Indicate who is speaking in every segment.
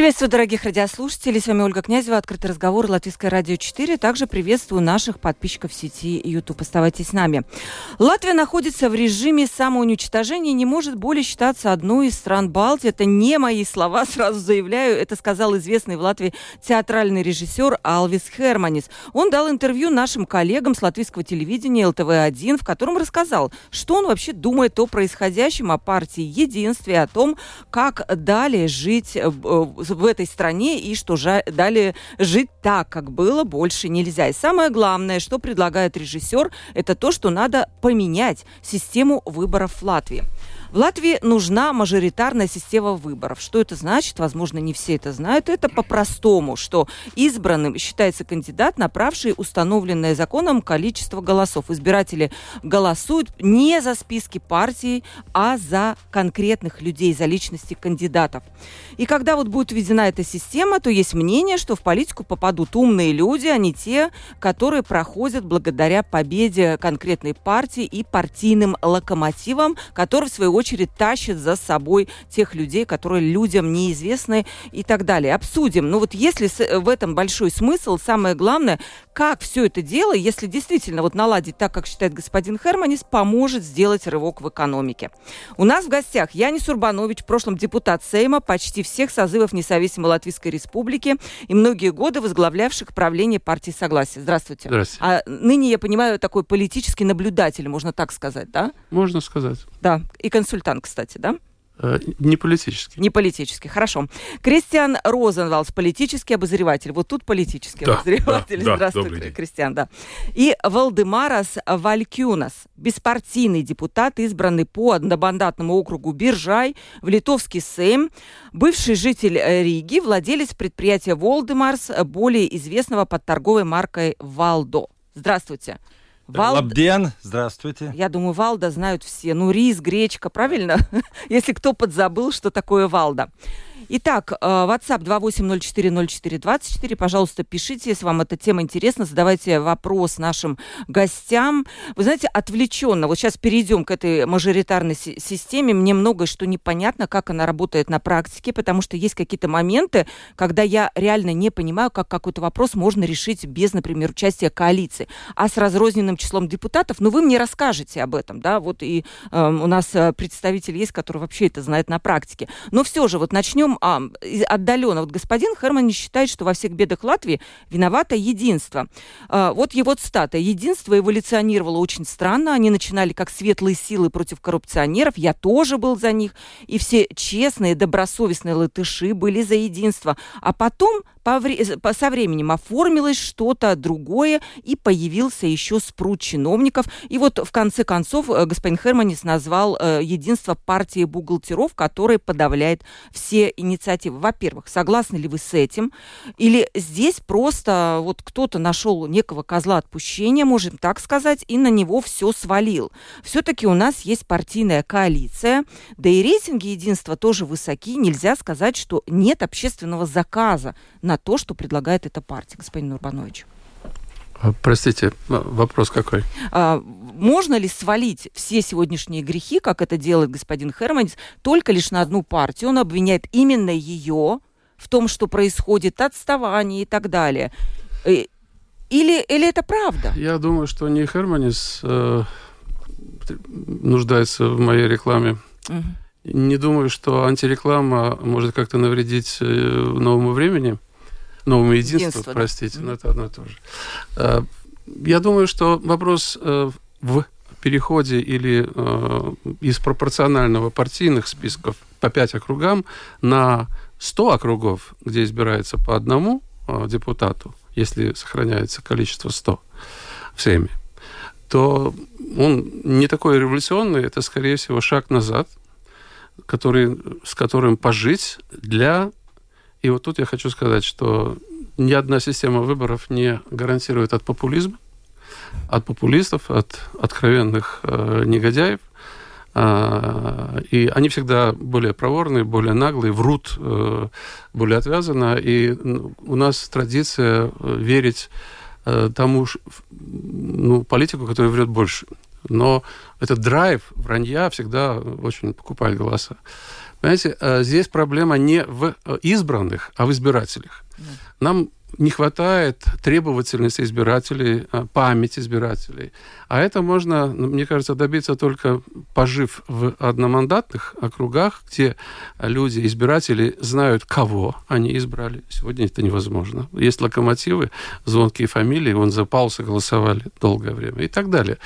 Speaker 1: Приветствую, дорогих радиослушателей. С вами Ольга Князева, Открытый разговор, Латвийское радио 4. Также приветствую наших подписчиков сети YouTube. Оставайтесь с нами. Латвия находится в режиме самоуничтожения и не может более считаться одной из стран Балтии. Это не мои слова, сразу заявляю. Это сказал известный в Латвии театральный режиссер Алвис Херманис. Он дал интервью нашим коллегам с латвийского телевидения ЛТВ-1, в котором рассказал, что он вообще думает о происходящем, о партии единстве, о том, как далее жить э, в этой стране и что же далее жить так, как было, больше нельзя. И самое главное, что предлагает режиссер, это то, что надо поменять систему выборов в Латвии. В Латвии нужна мажоритарная система выборов. Что это значит? Возможно, не все это знают. Это по-простому, что избранным считается кандидат, направший установленное законом количество голосов. Избиратели голосуют не за списки партий, а за конкретных людей, за личности кандидатов. И когда вот будет введена эта система, то есть мнение, что в политику попадут умные люди, а не те, которые проходят благодаря победе конкретной партии и партийным локомотивам, которые, в свою очередь, тащат за собой тех людей, которые людям неизвестны и так далее. Обсудим. Но вот если в этом большой смысл, самое главное, как все это дело, если действительно вот наладить так, как считает господин Херманис, поможет сделать рывок в экономике. У нас в гостях Янис Урбанович, в прошлом депутат Сейма, почти всех созывов независимой Латвийской Республики и многие годы возглавлявших правление партии Согласия. Здравствуйте.
Speaker 2: Здравствуйте.
Speaker 1: А ныне, я понимаю, такой политический наблюдатель, можно так сказать, да?
Speaker 2: Можно сказать.
Speaker 1: Да, и консультант, кстати, да?
Speaker 2: Э, не политический.
Speaker 1: Не политический, хорошо. Кристиан Розенвалдс, политический обозреватель. Вот тут политический
Speaker 2: да,
Speaker 1: обозреватель.
Speaker 2: Да,
Speaker 1: Здравствуйте,
Speaker 2: да,
Speaker 1: Кристиан, да. И Валдемарас Валькюнас, беспартийный депутат, избранный по одномандатному округу Биржай в Литовский Сейм, бывший житель Риги, владелец предприятия Волдемарс, более известного под торговой маркой Валдо. Здравствуйте.
Speaker 3: Вал... Лабден, здравствуйте.
Speaker 1: Я думаю, Валда знают все. Ну, рис, гречка, правильно? Если кто подзабыл, что такое Валда. Итак, э, WhatsApp 28040424. Пожалуйста, пишите, если вам эта тема интересна, задавайте вопрос нашим гостям. Вы знаете, отвлеченно, вот сейчас перейдем к этой мажоритарной системе. Мне многое что непонятно, как она работает на практике, потому что есть какие-то моменты, когда я реально не понимаю, как какой-то вопрос можно решить без, например, участия коалиции. А с разрозненным числом депутатов, ну, вы мне расскажете об этом, да, вот и э, у нас э, представитель есть, который вообще это знает на практике. Но все же, вот начнем а, отдаленно. Вот господин Херман считает, что во всех бедах Латвии виновато единство. А, вот его цитата. «Единство эволюционировало очень странно. Они начинали как светлые силы против коррупционеров. Я тоже был за них. И все честные, добросовестные латыши были за единство. А потом по со временем оформилось что-то другое, и появился еще спрут чиновников. И вот в конце концов э, господин Херманис назвал э, единство партии бухгалтеров, которая подавляет все инициативы. Во-первых, согласны ли вы с этим? Или здесь просто вот кто-то нашел некого козла отпущения, можем так сказать, и на него все свалил. Все-таки у нас есть партийная коалиция, да и рейтинги единства тоже высоки. Нельзя сказать, что нет общественного заказа на то, что предлагает эта партия, господин Урбанович.
Speaker 2: А, простите, вопрос какой?
Speaker 1: А, можно ли свалить все сегодняшние грехи, как это делает господин Херманис, только лишь на одну партию? Он обвиняет именно ее в том, что происходит отставание и так далее. Э, или, или это правда?
Speaker 2: Я думаю, что не Херманис э, нуждается в моей рекламе. Угу. Не думаю, что антиреклама может как-то навредить э, новому времени новому единству, Единство, простите, да. но это одно и то же. А, я думаю, что вопрос э, в переходе или э, из пропорционального партийных списков по пять округам на 100 округов, где избирается по одному э, депутату, если сохраняется количество 100 в Сейме, то он не такой революционный, это, скорее всего, шаг назад, который, с которым пожить для и вот тут я хочу сказать, что ни одна система выборов не гарантирует от популизма. от популистов, от откровенных э, негодяев. А, и они всегда более проворные, более наглые, врут э, более отвязанно. И у нас традиция э, верить э, тому ну, политику, который врет больше. Но этот драйв вранья всегда очень покупает голоса. Понимаете, здесь проблема не в избранных, а в избирателях. Нам не хватает требовательности избирателей, а, памяти избирателей. А это можно, ну, мне кажется, добиться только пожив в одномандатных округах, где люди, избиратели, знают, кого они избрали. Сегодня это невозможно. Есть локомотивы, звонкие фамилии, вон за Пауса голосовали долгое время и так далее.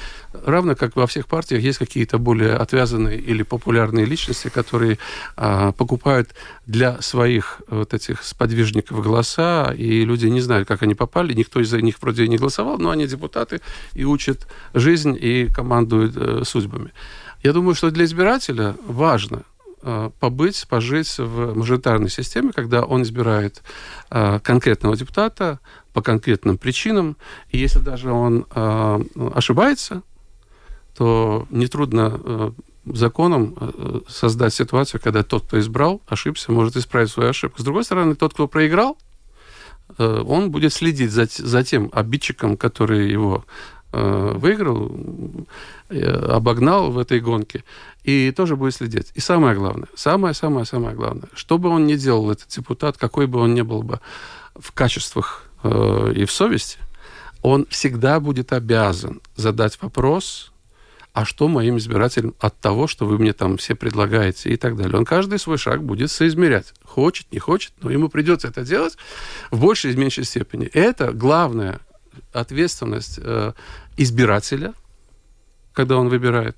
Speaker 2: Равно как во всех партиях есть какие-то более отвязанные или популярные личности, которые а, покупают для своих вот этих сподвижников голоса, и люди не знают, как они попали, никто из них вроде не голосовал, но они депутаты и учат жизнь и командуют э, судьбами. Я думаю, что для избирателя важно э, побыть, пожить в мажоритарной системе, когда он избирает э, конкретного депутата по конкретным причинам, и если даже он э, ошибается, то нетрудно э, законом э, создать ситуацию, когда тот, кто избрал, ошибся, может исправить свою ошибку. С другой стороны, тот, кто проиграл, э, он будет следить за, за тем обидчиком, который его выиграл, обогнал в этой гонке, и тоже будет следить. И самое главное, самое-самое-самое главное, что бы он ни делал, этот депутат, какой бы он ни был бы в качествах и в совести, он всегда будет обязан задать вопрос а что моим избирателям от того, что вы мне там все предлагаете и так далее. Он каждый свой шаг будет соизмерять. Хочет, не хочет, но ему придется это делать в большей или меньшей степени. Это главная ответственность э, избирателя, когда он выбирает.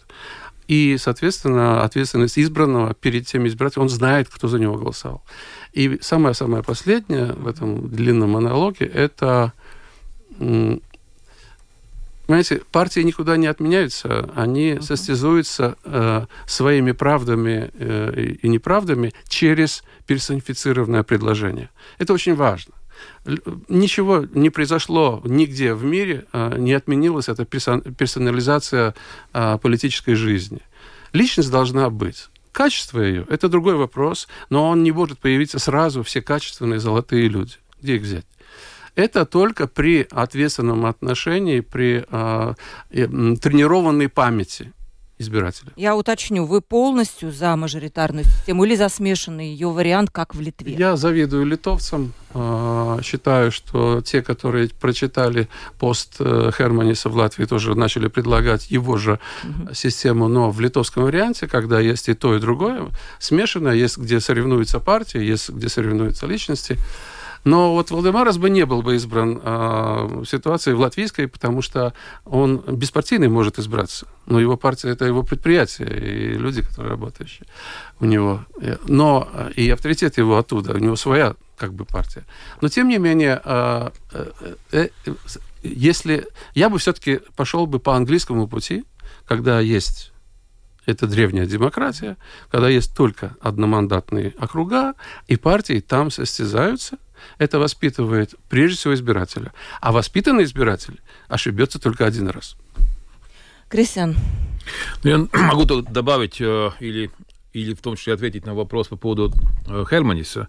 Speaker 2: И, соответственно, ответственность избранного перед тем избирателем, он знает, кто за него голосовал. И самое-самое последнее в этом длинном монологе – это Понимаете, партии никуда не отменяются, они uh-huh. состязуются э, своими правдами э, и неправдами через персонифицированное предложение. Это очень важно. Ничего не произошло нигде в мире, э, не отменилась эта персонализация э, политической жизни. Личность должна быть. Качество ее – это другой вопрос, но он не может появиться сразу все качественные золотые люди. Где их взять? Это только при ответственном отношении, при э, тренированной памяти избирателя.
Speaker 1: Я уточню, вы полностью за мажоритарную систему или за смешанный ее вариант, как в Литве?
Speaker 2: Я завидую литовцам. Э, считаю, что те, которые прочитали пост э, Херманиса в Латвии, тоже начали предлагать его же угу. систему, но в литовском варианте, когда есть и то, и другое, смешанное, есть где соревнуются партии, есть где соревнуются личности. Но вот Валдемарас бы не был бы избран э, в ситуации в латвийской, потому что он беспартийный может избраться. Но его партия – это его предприятие и люди, которые работающие у него. Но и авторитет его оттуда, у него своя как бы партия. Но тем не менее, э, э, э, если я бы все-таки пошел бы по английскому пути, когда есть это древняя демократия, когда есть только одномандатные округа, и партии там состязаются, это воспитывает прежде всего избирателя. А воспитанный избиратель ошибется только один раз.
Speaker 1: Кристиан.
Speaker 3: Ну, я могу добавить э, или, или в том числе ответить на вопрос по поводу э, Херманиса.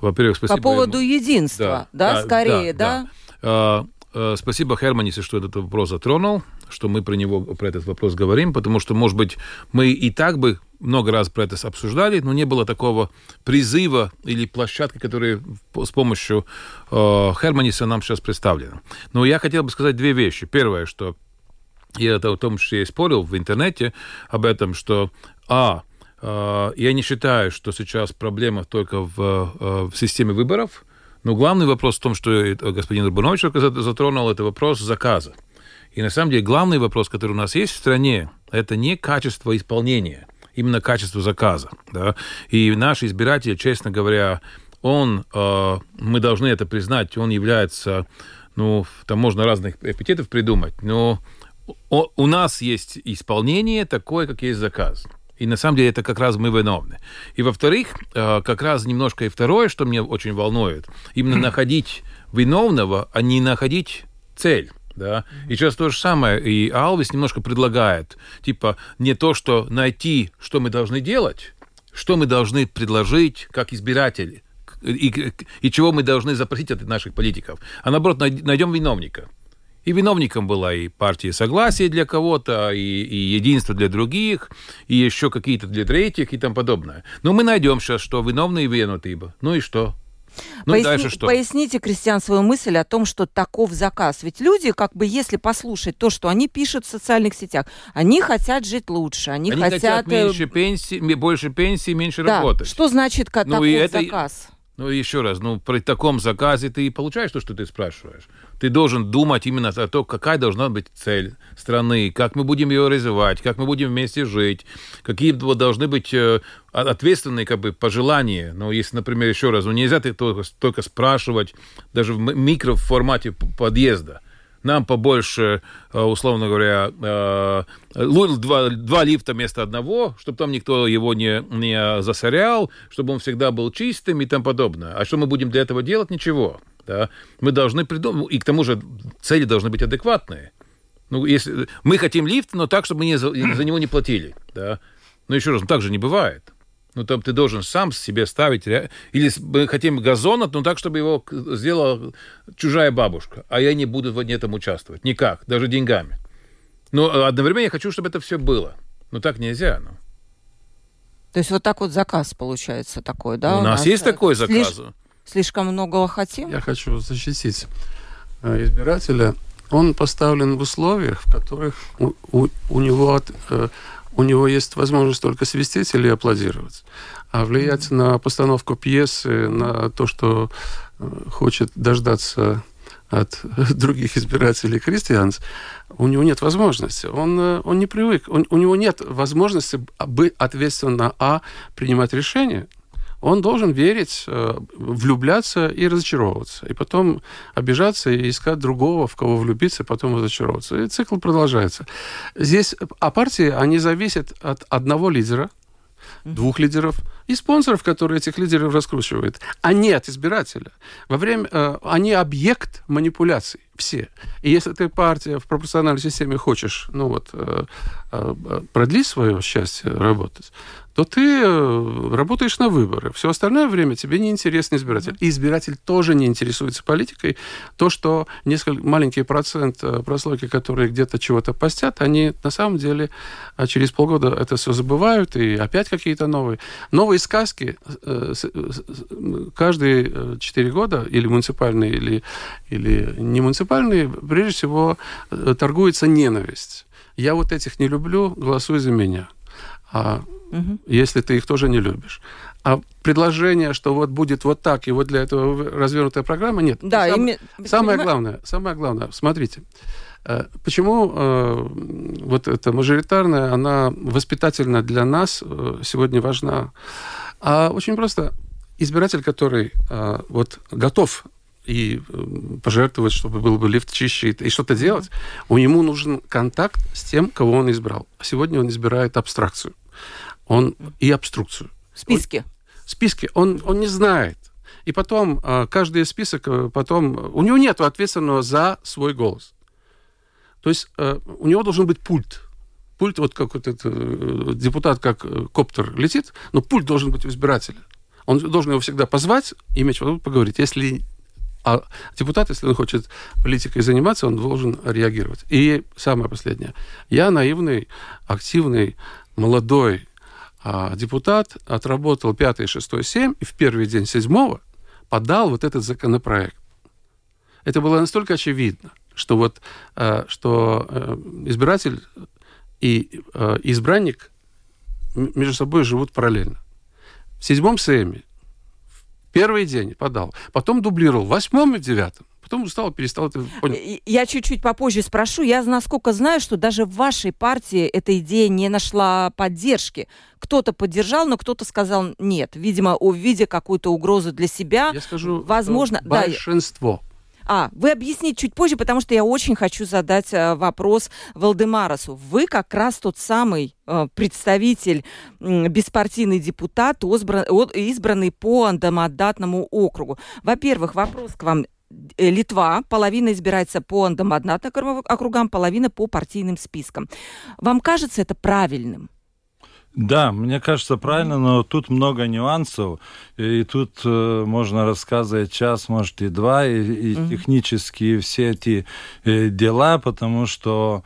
Speaker 3: Во-первых,
Speaker 1: спасибо. По поводу ему. единства, да, да, да скорее, да?
Speaker 3: да? да. Э, спасибо Херманису, что этот вопрос затронул, что мы про него, про этот вопрос говорим, потому что, может быть, мы и так бы много раз про это обсуждали, но не было такого призыва или площадки, которая с помощью э, Херманиса нам сейчас представлена. Но я хотел бы сказать две вещи. Первое, что я это о том, что я спорил в интернете об этом, что а, э, я не считаю, что сейчас проблема только в, э, в системе выборов, но главный вопрос в том, что господин Рубанович затронул, это вопрос заказа. И на самом деле главный вопрос, который у нас есть в стране, это не качество исполнения – именно качество заказа. Да? И наш избиратель, честно говоря, он, э, мы должны это признать, он является, ну, там можно разных эпитетов придумать, но у нас есть исполнение такое, как есть заказ. И на самом деле это как раз мы виновны. И во-вторых, э, как раз немножко и второе, что меня очень волнует, именно находить виновного, а не находить цель. Да? И сейчас то же самое. И Алвис немножко предлагает, типа, не то, что найти, что мы должны делать, что мы должны предложить как избиратели, и, и чего мы должны запросить от наших политиков, а наоборот, найдем виновника. И виновником была и партия согласия для кого-то, и, и единство для других, и еще какие-то для третьих и тому подобное. Но мы найдем сейчас, что виновные винуты. Ну и что?
Speaker 1: Ну Поясни, дальше что? Поясните, Кристиан, свою мысль о том, что таков заказ. Ведь люди, как бы, если послушать то, что они пишут в социальных сетях, они хотят жить лучше, они,
Speaker 3: они хотят... хотят э, меньше пенсии, больше пенсии, меньше
Speaker 1: да.
Speaker 3: работать.
Speaker 1: Что значит ну, таков это... заказ?
Speaker 3: Ну, еще раз, ну, при таком заказе ты и получаешь то, что ты спрашиваешь. Ты должен думать именно о том, какая должна быть цель страны, как мы будем ее развивать, как мы будем вместе жить, какие должны быть э, ответственные как бы, пожелания. Но если, например, еще раз, ну, нельзя только, только спрашивать даже в микроформате подъезда нам побольше, э, условно говоря, э, два, два лифта вместо одного, чтобы там никто его не, не засорял, чтобы он всегда был чистым и тому подобное. А что мы будем для этого делать? Ничего. Да? Мы должны придумать, и к тому же цели должны быть адекватные. Ну, если мы хотим лифт, но так, чтобы мы не за, за него не платили. Да? Но еще раз, ну, так же не бывает. Ну, там ты должен сам себе ставить... Или мы хотим газон, но так, чтобы его сделала чужая бабушка, а я не буду в этом участвовать. Никак, даже деньгами. Но одновременно я хочу, чтобы это все было. Но так нельзя. Ну.
Speaker 1: То есть вот так вот заказ получается такой, да?
Speaker 3: У, у нас, нас есть такой заказ.
Speaker 1: Слиш... Слишком многого хотим?
Speaker 2: Я хочу защитить э, избирателя. Он поставлен в условиях, в которых у, у, у него от, э, у него есть возможность только свистеть или аплодировать. А влиять на постановку пьесы, на то, что э, хочет дождаться от других избирателей крестьянс, у него нет возможности. Он, он не привык. Он, у него нет возможности быть ответственно, а принимать решения он должен верить, э, влюбляться и разочаровываться. И потом обижаться и искать другого, в кого влюбиться, и потом разочаровываться. И цикл продолжается. Здесь, а партии, они зависят от одного лидера, двух лидеров и спонсоров, которые этих лидеров раскручивают, а не от избирателя. Во время, э, они объект манипуляций все. И если ты партия в пропорциональной системе хочешь, ну вот, э, э, продлить свое счастье работать, то ты э, работаешь на выборы. Все остальное время тебе не интересен избиратель. И избиратель тоже не интересуется политикой. То, что несколько маленький процент э, прослойки, которые где-то чего-то постят, они на самом деле а через полгода это все забывают, и опять какие-то новые. Новые сказки э, каждые четыре года, или муниципальные, или, или не муниципальные, прежде всего торгуется ненависть. Я вот этих не люблю, голосуй за меня. А угу. если ты их тоже не любишь. А предложение, что вот будет вот так, и вот для этого развернутая программа, нет.
Speaker 1: Да,
Speaker 2: Сам,
Speaker 1: ими...
Speaker 2: Самое главное, самое главное, смотрите, э, Почему э, вот эта мажоритарная, она воспитательно для нас э, сегодня важна? А очень просто. Избиратель, который э, вот готов и э, пожертвовать, чтобы был бы лифт чище и что-то делать, у него нужен контакт с тем, кого он избрал. Сегодня он избирает абстракцию он и обструкцию.
Speaker 1: Списки.
Speaker 2: Он, списки. Он, он не знает. И потом а, каждый список, э, потом у него нет ответственного за свой голос. То есть э, у него должен быть пульт. Пульт, вот как вот этот э, депутат, как коптер летит, но пульт должен быть у избирателя. Он должен его всегда позвать, иметь возможность поговорить. Если а депутат, если он хочет политикой заниматься, он должен реагировать. И самое последнее. Я наивный, активный, молодой а депутат отработал 5, 6, 7, и в первый день 7 подал вот этот законопроект. Это было настолько очевидно, что вот э, что э, избиратель и э, избранник между собой живут параллельно. В седьмом Сейме первый день подал, потом дублировал в восьмом и девятом. Потом устал, перестал это
Speaker 1: понял. Я чуть-чуть попозже спрошу. Я насколько знаю, что даже в вашей партии эта идея не нашла поддержки. Кто-то поддержал, но кто-то сказал нет. Видимо, увидя какую-то угрозу для себя.
Speaker 2: Я скажу,
Speaker 1: возможно,
Speaker 2: большинство.
Speaker 1: Да, а, вы объясните чуть позже, потому что я очень хочу задать э, вопрос Валдемарасу. Вы как раз тот самый э, представитель, беспартийный депутат, избранный по андомандатному округу. Во-первых, вопрос к вам. э, Литва, половина избирается по одномандатным округам, половина по партийным спискам. Вам кажется это правильным?
Speaker 4: Да, мне кажется правильно, но тут много нюансов, и тут э, можно рассказывать час, может и два, и, и mm-hmm. технические все эти э, дела, потому что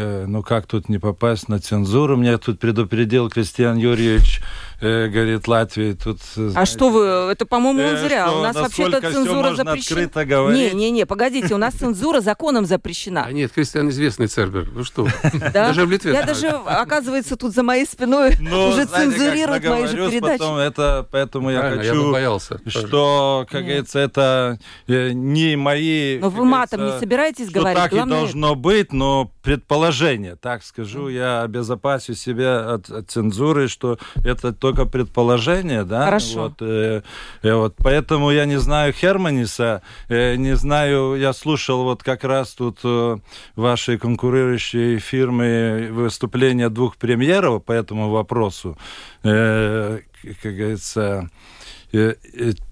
Speaker 4: Э, ну как тут не попасть на цензуру? Меня тут предупредил Кристиан Юрьевич, э, говорит, Латвии тут...
Speaker 1: Э, а знаете, что вы, это, по-моему, э, зря. Что, у нас вообще-то цензура запрещена. Не, не, не, погодите, у нас цензура законом запрещена.
Speaker 2: А нет, Кристиан известный цербер. Ну что?
Speaker 1: Даже в Литве. Я даже, оказывается, тут за моей спиной ну, уже цензурируют мои же передачи.
Speaker 4: это, поэтому я хочу, что, как говорится, это не мои...
Speaker 1: Но вы матом не собираетесь говорить?
Speaker 4: так и должно быть, но предположение так скажу, я обезопасю себя от, от цензуры, что это только предположение, да.
Speaker 1: Хорошо.
Speaker 4: Вот, э, э, вот, поэтому я не знаю Херманиса, э, не знаю, я слушал вот как раз тут э, вашей конкурирующей фирмы выступления двух премьеров по этому вопросу, э, как говорится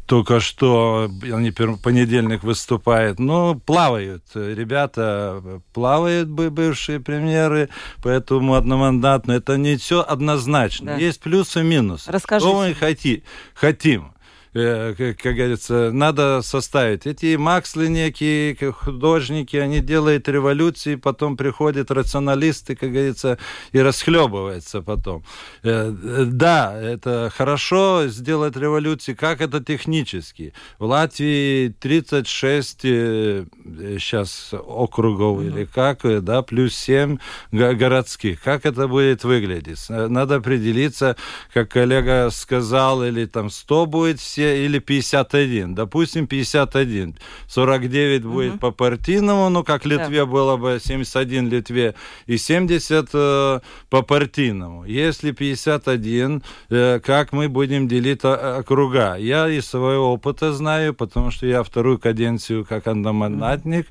Speaker 4: только что они понедельник выступают. Ну, плавают. Ребята плавают, бывшие премьеры, поэтому одномандатно. Это не все однозначно. Да. Есть плюсы и минусы.
Speaker 1: Расскажите.
Speaker 4: Что мы хотим? хотим. Э, как говорится, надо составить. Эти Максли некие художники, они делают революции, потом приходят рационалисты, как говорится, и расхлебывается потом. Э, да, это хорошо сделать революции, как это технически. В Латвии 36 сейчас э, округов mm-hmm. или как, да, плюс 7 городских. Как это будет выглядеть? Надо определиться, как коллега сказал, или там 100 будет все или 51. Допустим, 51. 49 угу. будет по партийному, ну, как Литве да. было бы 71 Литве, и 70 э, по партийному. Если 51, э, как мы будем делить округа? Я из своего опыта знаю, потому что я вторую каденцию как одномандатник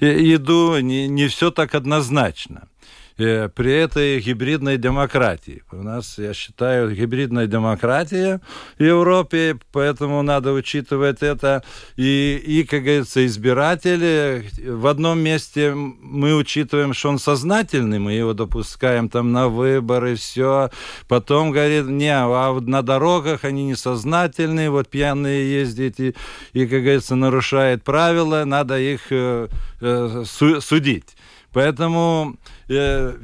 Speaker 4: угу. иду, не, не все так однозначно. Э, при этой гибридной демократии. У нас, я считаю, гибридная демократия в Европе, поэтому надо учитывать это. И, и как говорится, избиратели в одном месте мы учитываем, что он сознательный, мы его допускаем там на выборы, все. Потом говорит, не, а на дорогах они несознательные, вот пьяные ездят и, и как говорится, нарушают правила, надо их э, э, судить. Поэтому э,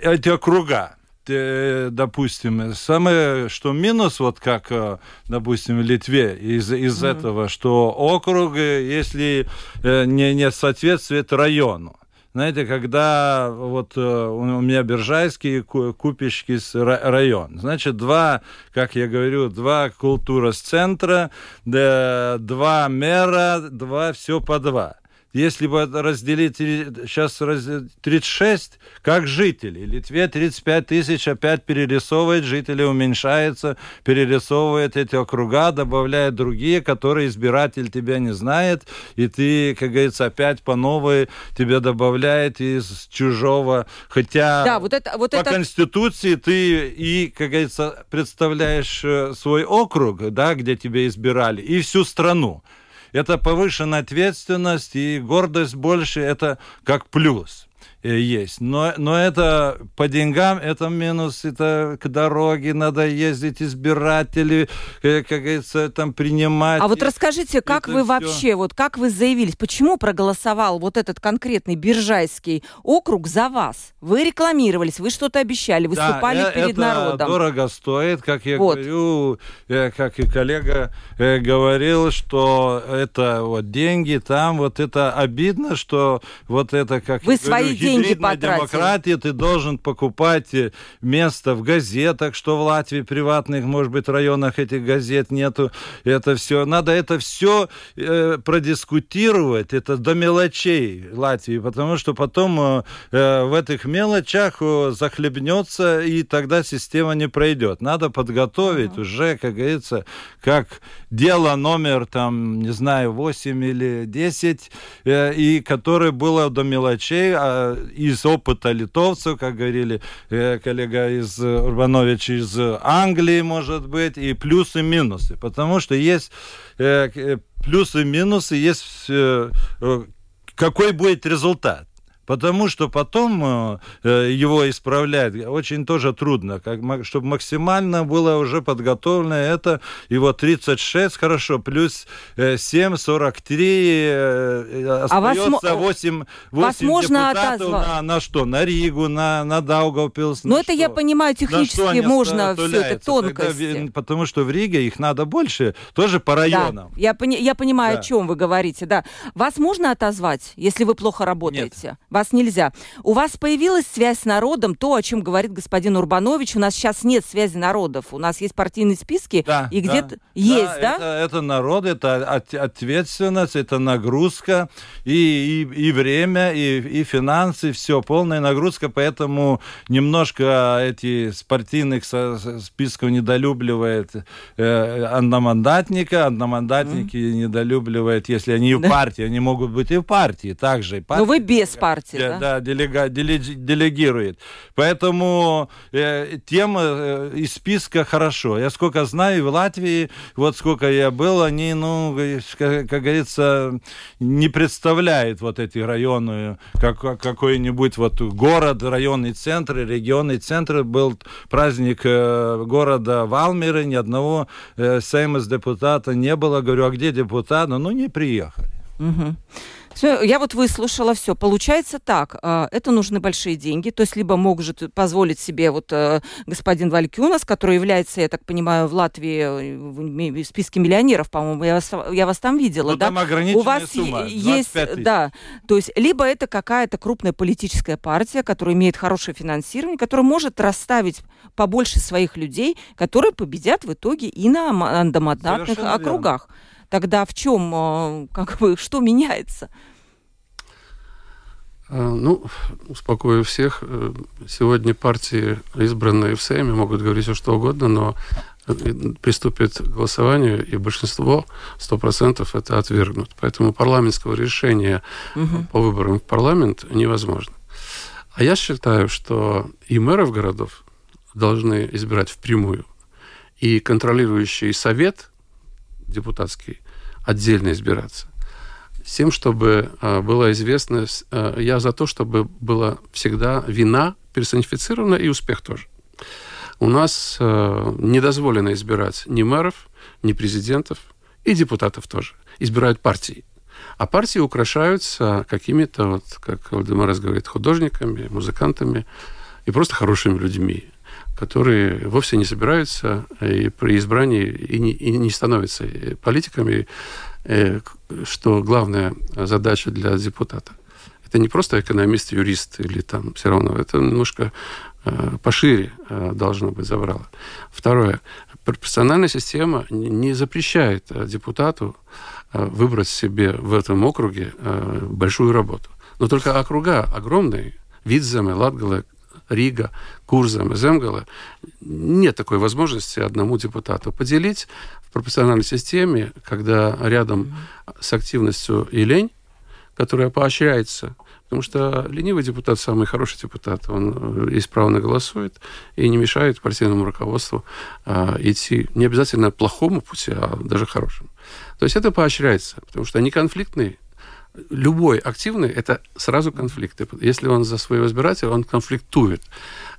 Speaker 4: эти округа, э, допустим, самое, что минус, вот как, э, допустим, в Литве, из, из mm-hmm. этого, что округ, если э, не, не соответствует району. Знаете, когда вот у меня Биржайский, Купичский район, значит, два, как я говорю, два культура с центра, два мэра, два все по два. Если бы разделить сейчас 36, как жители. Литве 35 тысяч опять перерисовывает, жители уменьшаются, перерисовывает эти округа, добавляет другие, которые избиратель тебя не знает, и ты, как говорится, опять по новой тебе добавляет из чужого. Хотя да, вот это, вот по это... Конституции ты и, как говорится, представляешь э, свой округ, да, где тебя избирали, и всю страну это повышенная ответственность и гордость больше, это как плюс. Э, есть. Но, но это по деньгам, это минус, это к дороге надо ездить, избиратели, э, как говорится, там принимать.
Speaker 1: А вот расскажите, как вы все... вообще, вот как вы заявились, почему проголосовал вот этот конкретный Биржайский округ за вас? Вы рекламировались, вы что-то обещали, выступали да, перед
Speaker 4: это
Speaker 1: народом.
Speaker 4: дорого стоит, как я вот. говорю, э, как и коллега говорил, что это вот деньги там, вот это обидно, что вот это, как
Speaker 1: вы свои говорю, деньги потратил.
Speaker 4: демократии ты должен покупать э, место в газетах, что в Латвии приватных, может быть, районах этих газет нету. Это все, надо это все э, продискутировать, это до мелочей Латвии, потому что потом э, э в этих мелочах э, захлебнется, и тогда система не пройдет. Надо подготовить uh-huh. уже, как говорится, как дело номер, там, не знаю, 8 или 10, э, и которое было до мелочей, а из опыта литовцев, как говорили э, коллега из Урбанович из Англии, может быть, и плюсы и минусы. Потому что есть э, э плюсы и минусы, есть э, э какой будет результат. Потому что потом э, э, его исправлять очень тоже трудно. Как, чтобы максимально было уже подготовлено это, его 36, хорошо, плюс 7, 43, остается а вас, 8, 8 вас
Speaker 1: можно
Speaker 4: депутатов на, на что? На Ригу, на, на Даугавпилс.
Speaker 1: Ну, это что? я понимаю, технически можно все это тонкости.
Speaker 4: Тогда, потому что в Риге их надо больше, тоже по районам.
Speaker 1: Да, я, пони, я понимаю, да. о чем вы говорите, да. Вас можно отозвать, если вы плохо работаете? Нет вас нельзя. У вас появилась связь с народом, то, о чем говорит господин Урбанович. У нас сейчас нет связи народов. У нас есть партийные списки, да, и где-то да, есть, да?
Speaker 4: да? Это, это народ, это от, ответственность, это нагрузка, и, и, и время, и, и финансы, все, полная нагрузка, поэтому немножко эти партийных списков недолюбливает э, одномандатника, одномандатники mm. недолюбливают, если они в партии, они могут быть и в партии также.
Speaker 1: Но вы без партии партии,
Speaker 4: да? Да, делега, делегирует. Поэтому э, тема э, из списка хорошо. Я сколько знаю, в Латвии, вот сколько я был, они, ну, как, как говорится, не представляют вот эти районы, как, какой-нибудь вот город, районный центр, регионный центр. Был праздник э, города Валмиры, ни одного э, сеймас депутата не было. Говорю, а где депутаты? Ну, не приехали.
Speaker 1: Угу. Я вот выслушала все. Получается так, а, это нужны большие деньги, то есть либо может позволить себе вот э, господин Валькюнас, который является, я так понимаю, в Латвии э, в списке миллионеров, по-моему, я вас, я вас там видела,
Speaker 4: Но
Speaker 1: да?
Speaker 4: Там ограниченная У вас сумма, есть,
Speaker 1: да, то есть либо это какая-то крупная политическая партия, которая имеет хорошее финансирование, которая может расставить побольше своих людей, которые победят в итоге и на мандамандатных округах. Верно тогда в чем, э, как бы, что меняется?
Speaker 2: А, ну, успокою всех. Э, сегодня партии, избранные в Сейме, могут говорить все что угодно, но э, приступит к голосованию, и большинство, 100% это отвергнут. Поэтому парламентского решения угу. по выборам в парламент невозможно. А я считаю, что и мэров городов должны избирать впрямую, и контролирующий совет депутатский отдельно избираться. С тем, чтобы э, было известно, э, я за то, чтобы была всегда вина персонифицирована и успех тоже. У нас э, не дозволено избирать ни мэров, ни президентов, и депутатов тоже. Избирают партии. А партии украшаются какими-то, вот, как Вальдемарес говорит, художниками, музыкантами и просто хорошими людьми которые вовсе не собираются и при избрании и не, и не становятся политиками, э, что главная задача для депутата. Это не просто экономист, юрист или там все равно, это немножко э, пошире э, должно быть забрало. Второе. Пропорциональная система не запрещает депутату выбрать себе в этом округе большую работу. Но только округа огромные, Видземе, Латгале, Рига, Курзам и Земгала, нет такой возможности одному депутату поделить в пропорциональной системе, когда рядом с активностью и лень, которая поощряется, потому что ленивый депутат самый хороший депутат, он э, исправно голосует и не мешает партийному руководству а, идти не обязательно плохому пути, а даже хорошему. То есть это поощряется, потому что они конфликтные, любой активный – это сразу конфликты. Если он за своего избирателя, он конфликтует.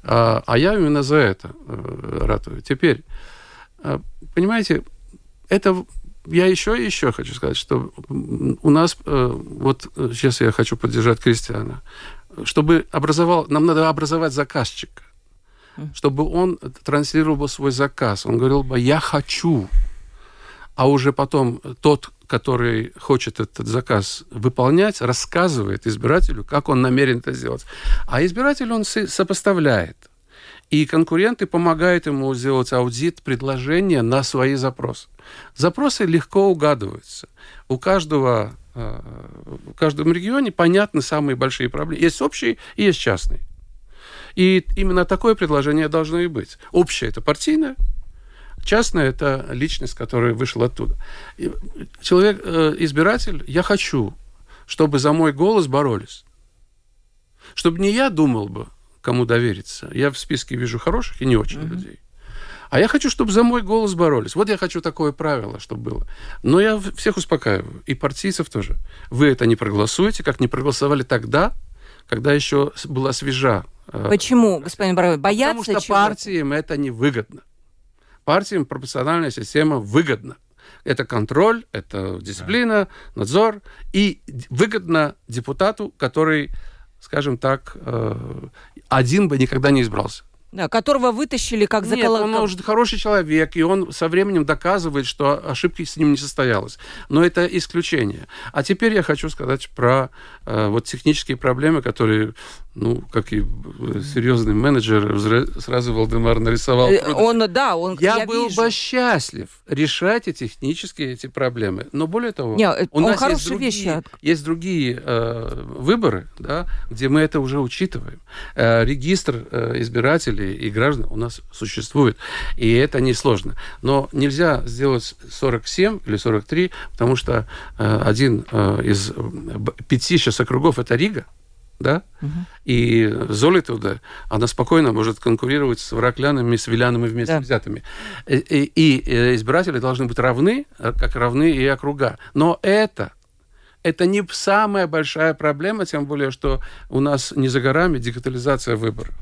Speaker 2: А, а я именно за это э, ратую. Теперь, э, понимаете, это я еще и еще хочу сказать, что у нас, э, вот сейчас я хочу поддержать Кристиана, чтобы образовал, нам надо образовать заказчика, чтобы он транслировал свой заказ. Он говорил бы, я хочу, а уже потом тот, который хочет этот заказ выполнять, рассказывает избирателю, как он намерен это сделать. А избиратель он сопоставляет. И конкуренты помогают ему сделать аудит предложения на свои запросы. Запросы легко угадываются. У каждого э, в каждом регионе понятны самые большие проблемы. Есть общие и есть частные. И именно такое предложение должно и быть. Общее – это партийное, Частное – это личность, которая вышла оттуда. Человек, э, избиратель, я хочу, чтобы за мой голос боролись. Чтобы не я думал бы, кому довериться. Я в списке вижу хороших и не очень mm-hmm. людей. А я хочу, чтобы за мой голос боролись. Вот я хочу такое правило, чтобы было. Но я всех успокаиваю, и партийцев тоже. Вы это не проголосуете, как не проголосовали тогда, когда еще была свежа.
Speaker 1: Э, Почему, господин Боровой? Боятся
Speaker 2: Потому что партиям это невыгодно. Партиям пропорциональная система выгодна. Это контроль, это дисциплина, надзор. И выгодно депутату, который, скажем так, э, один бы никогда не избрался.
Speaker 1: Да, которого вытащили как
Speaker 2: за Нет, он уже хороший человек, и он со временем доказывает, что ошибки с ним не состоялось. Но это исключение. А теперь я хочу сказать про э, вот технические проблемы, которые ну, как и серьезный менеджер, сразу Валдемар нарисовал. Э,
Speaker 1: он, да, он.
Speaker 2: Я, я был вижу. бы счастлив решать эти технические эти проблемы. Но более того,
Speaker 1: Не, э, у нас есть другие,
Speaker 2: вещи. есть другие э, выборы, да, где мы это уже учитываем. Э, регистр э, избирателей и граждан у нас существует, и это несложно. Но нельзя сделать 47 или 43, потому что э, один э, из пяти сейчас округов это Рига да, угу. и Золитуда, она спокойно может конкурировать с враклянами, с вилянами вместе да. взятыми. И, и, и избиратели должны быть равны, как равны и округа. Но это это не самая большая проблема, тем более, что у нас не за горами дигитализация выборов.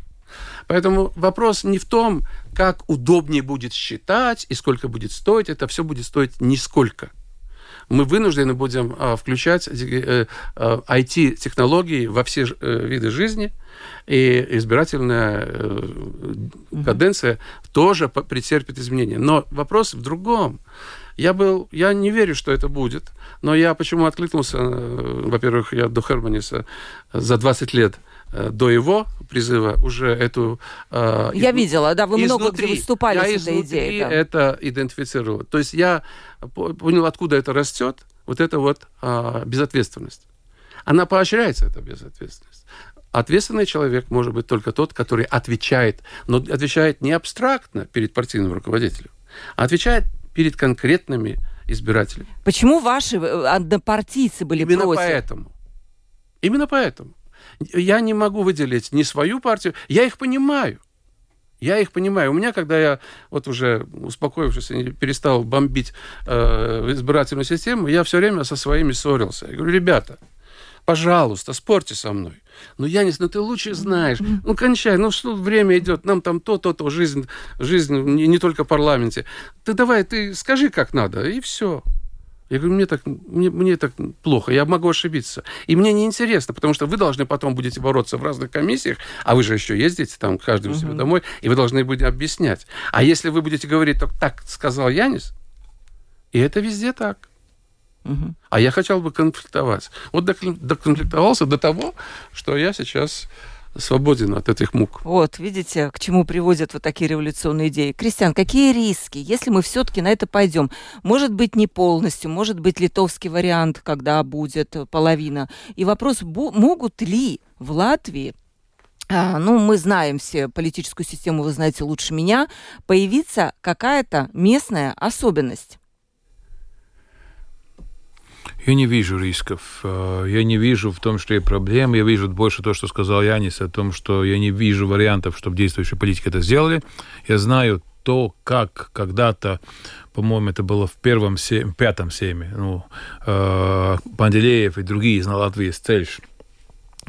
Speaker 2: Поэтому вопрос не в том, как удобнее будет считать и сколько будет стоить. Это все будет стоить нисколько мы вынуждены будем а, включать IT-технологии э, а, во все э, виды жизни, и избирательная э, каденция тоже претерпит изменения. Но вопрос в другом. Я был, я не верю, что это будет, но я почему откликнулся, во-первых, я до Херманиса за 20 лет до его призыва уже эту...
Speaker 1: Я из... видела, да, вы изнутри, много где выступали
Speaker 2: я с этой идеей. Да. это идентифицировал. То есть я понял, откуда это растет, вот эта вот а, безответственность. Она поощряется, эта безответственность. Ответственный человек может быть только тот, который отвечает, но отвечает не абстрактно перед партийным руководителем, а отвечает перед конкретными избирателями.
Speaker 1: Почему ваши э, однопартийцы были
Speaker 2: Именно
Speaker 1: против?
Speaker 2: поэтому. Именно поэтому. Я не могу выделить ни свою партию, я их понимаю. Я их понимаю. У меня, когда я вот уже успокоившись, перестал бомбить э, избирательную систему, я все время со своими ссорился. Я говорю, ребята, пожалуйста, спорьте со мной. Ну, Янис, ну ты лучше знаешь. Ну, кончай, ну что время идет, нам там то, то, то, жизнь, жизнь не, не только в парламенте. Ты давай, ты скажи, как надо, и все. Я говорю, мне так, мне, мне так плохо, я могу ошибиться. И мне неинтересно, потому что вы должны потом будете бороться в разных комиссиях, а вы же еще ездите там каждый у себя угу. домой, и вы должны будете объяснять. А если вы будете говорить, так, так сказал Янис, и это везде так. Угу. А я хотел бы конфликтовать. Вот доконфликтовался до того, что я сейчас свободен от этих мук.
Speaker 1: Вот, видите, к чему приводят вот такие революционные идеи. Кристиан, какие риски, если мы все-таки на это пойдем? Может быть, не полностью, может быть, литовский вариант, когда будет половина. И вопрос, могут ли в Латвии а, ну, мы знаем все политическую систему, вы знаете лучше меня, появиться какая-то местная особенность.
Speaker 3: Я не вижу рисков. Э, я не вижу в том, что есть проблемы. Я вижу больше то, что сказал Янис, о том, что я не вижу вариантов, чтобы действующие политики это сделали. Я знаю то, как когда-то, по-моему, это было в первом, сем, пятом семе, ну, э, Панделеев и другие из Латвии, Цельш,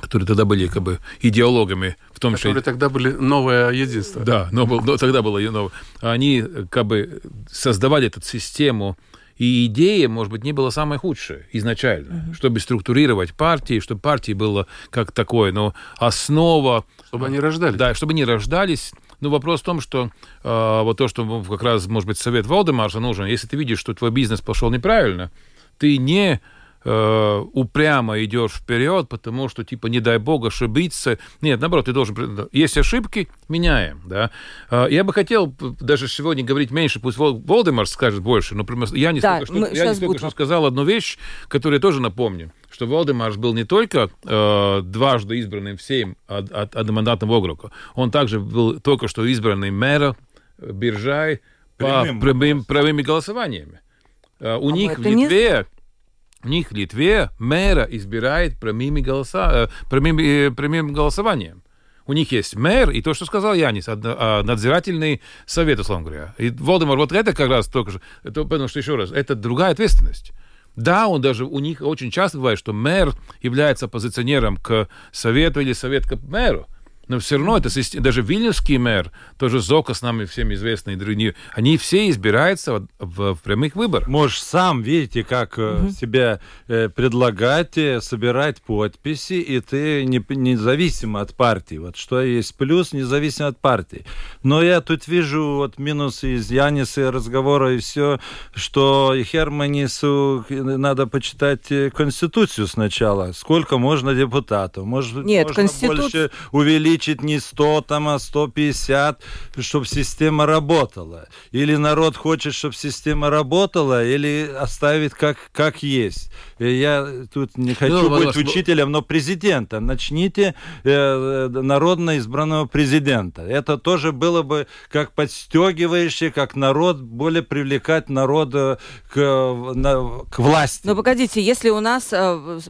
Speaker 3: которые тогда были как бы идеологами в том,
Speaker 2: которые что... тогда были новое единство.
Speaker 3: Да, но, но тогда было новое. Они как бы создавали эту систему и идея, может быть, не была самая худшая изначально, угу. чтобы структурировать партии, чтобы партии было как такое, но основа...
Speaker 2: Чтобы они рождались.
Speaker 3: Да, чтобы они рождались. Но вопрос в том, что э, вот то, что как раз, может быть, совет Валдемарса нужен, если ты видишь, что твой бизнес пошел неправильно, ты не э, упрямо идешь вперед, потому что, типа, не дай бог ошибиться. Нет, наоборот, ты должен... Есть ошибки, меняем, да. Э, я бы хотел даже сегодня говорить меньше, пусть Волдемар скажет больше, но я не да, только, что, я не только что сказал одну вещь, которую я тоже напомню что Волдемарш был не только э, дважды избранным в Сейм от, от одномандатного округа, он также был только что избранный мэром Биржай по прямым, прямыми голосованиями. Uh, у а них в Литве У них Литве мэра избирает прямыми, голоса, э, прямыми, прямым голосованием. У них есть мэр, и то, что сказал Янис, а, надзирательный совет, условно говоря. И Волдемар, вот это как раз только что, это, потому что, еще раз, это другая ответственность. Да, он даже, у них очень часто бывает, что мэр является оппозиционером к совету или совет к мэру. Но все равно это даже Вильнюсский мэр, тоже Зока с нами всем известный, другие, они все избираются в, в, в прямых выборах.
Speaker 4: Можешь сам, видите, как угу. себя э, предлагать, э, собирать подписи, и ты не, независимо от партии. Вот что есть плюс, независимо от партии. Но я тут вижу вот минусы из Яниса разговора и все, что Херманису надо почитать Конституцию сначала. Сколько можно депутатов? Может,
Speaker 1: Нет,
Speaker 4: можно
Speaker 1: Конституция...
Speaker 4: больше увеличить увеличить не 100, там, а 150, чтобы система работала. Или народ хочет, чтобы система работала, или оставить как, как есть. Я тут не хочу ну, быть учителем, но президента. Начните э, народно избранного президента. Это тоже было бы как подстегивающее, как народ, более привлекать народ к, на, к власти.
Speaker 1: Но погодите, если у нас э,